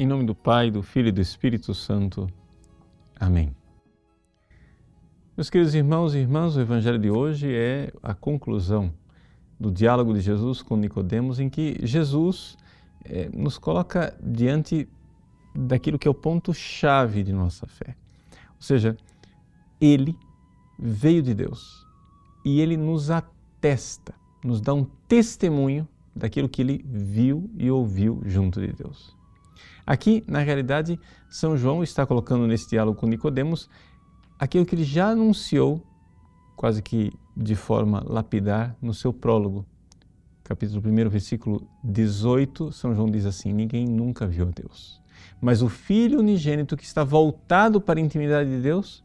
Em nome do Pai, do Filho e do Espírito Santo. Amém. Meus queridos irmãos e irmãs, o evangelho de hoje é a conclusão do diálogo de Jesus com Nicodemos, em que Jesus eh, nos coloca diante daquilo que é o ponto chave de nossa fé. Ou seja, ele veio de Deus e ele nos atesta, nos dá um testemunho daquilo que ele viu e ouviu junto de Deus. Aqui, na realidade, São João está colocando nesse diálogo com Nicodemos aquilo que ele já anunciou, quase que de forma lapidar, no seu prólogo. Capítulo 1, versículo 18, São João diz assim: Ninguém nunca viu a Deus. Mas o Filho unigênito que está voltado para a intimidade de Deus,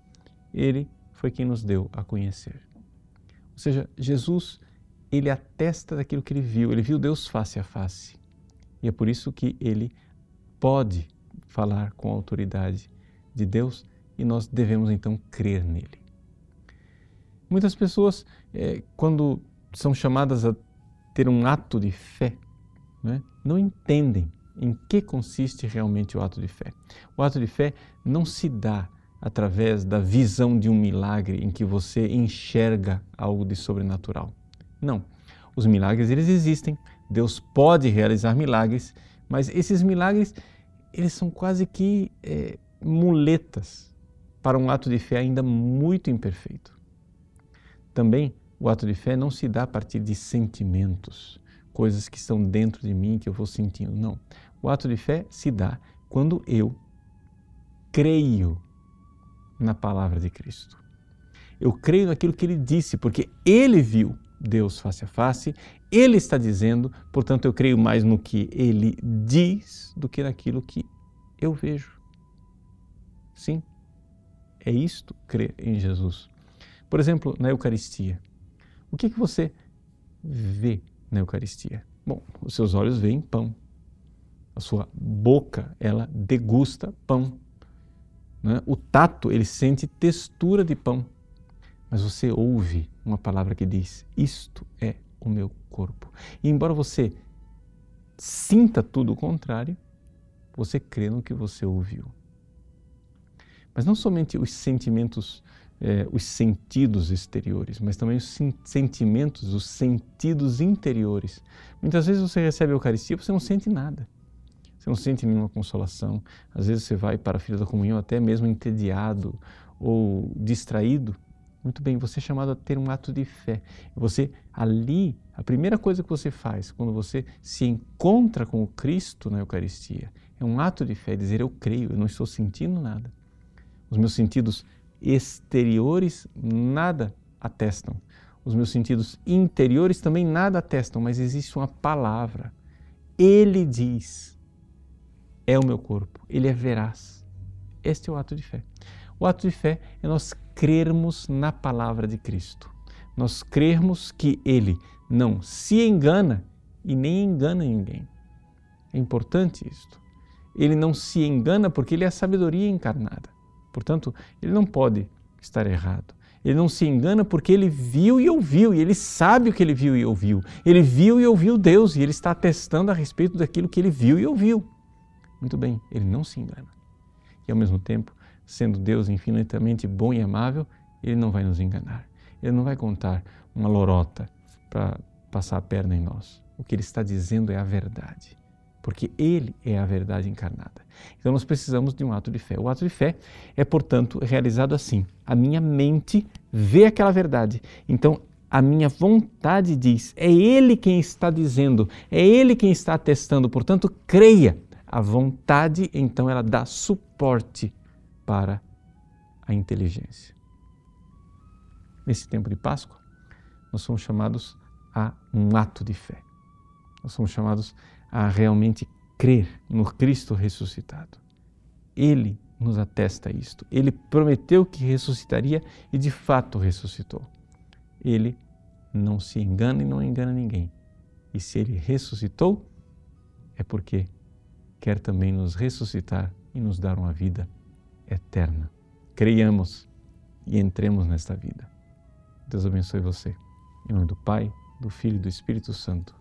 ele foi quem nos deu a conhecer. Ou seja, Jesus, ele atesta daquilo que ele viu, ele viu Deus face a face. E é por isso que ele pode falar com a autoridade de Deus e nós devemos então crer nele. Muitas pessoas, é, quando são chamadas a ter um ato de fé, né, não entendem em que consiste realmente o ato de fé. O ato de fé não se dá através da visão de um milagre em que você enxerga algo de sobrenatural. Não. Os milagres eles existem. Deus pode realizar milagres, mas esses milagres eles são quase que é, muletas para um ato de fé ainda muito imperfeito. Também o ato de fé não se dá a partir de sentimentos, coisas que estão dentro de mim que eu vou sentindo. Não. O ato de fé se dá quando eu creio na palavra de Cristo. Eu creio naquilo que ele disse, porque ele viu Deus face a face, ele está dizendo, portanto eu creio mais no que ele diz do que naquilo que eu vejo. Sim, é isto crer em Jesus. Por exemplo, na Eucaristia. O que, que você vê na Eucaristia? Bom, os seus olhos veem pão. A sua boca, ela degusta pão. Né? O tato, ele sente textura de pão mas você ouve uma palavra que diz: Isto é o meu corpo. E embora você sinta tudo o contrário, você crê no que você ouviu. Mas não somente os sentimentos, eh, os sentidos exteriores, mas também os sentimentos, os sentidos interiores. Muitas vezes você recebe a Eucaristia e você não sente nada. Você não sente nenhuma consolação. Às vezes você vai para a fila da comunhão até mesmo entediado ou distraído muito bem, você é chamado a ter um ato de fé. Você ali, a primeira coisa que você faz quando você se encontra com o Cristo na Eucaristia, é um ato de fé, dizer eu creio, eu não estou sentindo nada. Os meus sentidos exteriores nada atestam. Os meus sentidos interiores também nada atestam, mas existe uma palavra. Ele diz: é o meu corpo, ele é veraz. Este é o ato de fé. O ato de fé é nós crermos na palavra de Cristo. Nós crermos que Ele não se engana e nem engana ninguém. É importante isto. Ele não se engana porque Ele é a sabedoria encarnada. Portanto, Ele não pode estar errado. Ele não se engana porque ele viu e ouviu, e ele sabe o que ele viu e ouviu. Ele viu e ouviu Deus, e ele está atestando a respeito daquilo que ele viu e ouviu. Muito bem, ele não se engana. E ao mesmo tempo, sendo Deus infinitamente bom e amável, Ele não vai nos enganar. Ele não vai contar uma lorota para passar a perna em nós. O que Ele está dizendo é a verdade, porque Ele é a verdade encarnada. Então nós precisamos de um ato de fé. O ato de fé é, portanto, realizado assim. A minha mente vê aquela verdade. Então a minha vontade diz, é Ele quem está dizendo, é Ele quem está atestando, portanto, creia. A vontade, então, ela dá suporte para a inteligência. Nesse tempo de Páscoa, nós somos chamados a um ato de fé. Nós somos chamados a realmente crer no Cristo ressuscitado. Ele nos atesta isto. Ele prometeu que ressuscitaria e de fato ressuscitou. Ele não se engana e não engana ninguém. E se ele ressuscitou, é porque quer também nos ressuscitar e nos dar uma vida eterna. Creiamos e entremos nesta vida. Deus abençoe você. Em nome do Pai, do Filho e do Espírito Santo.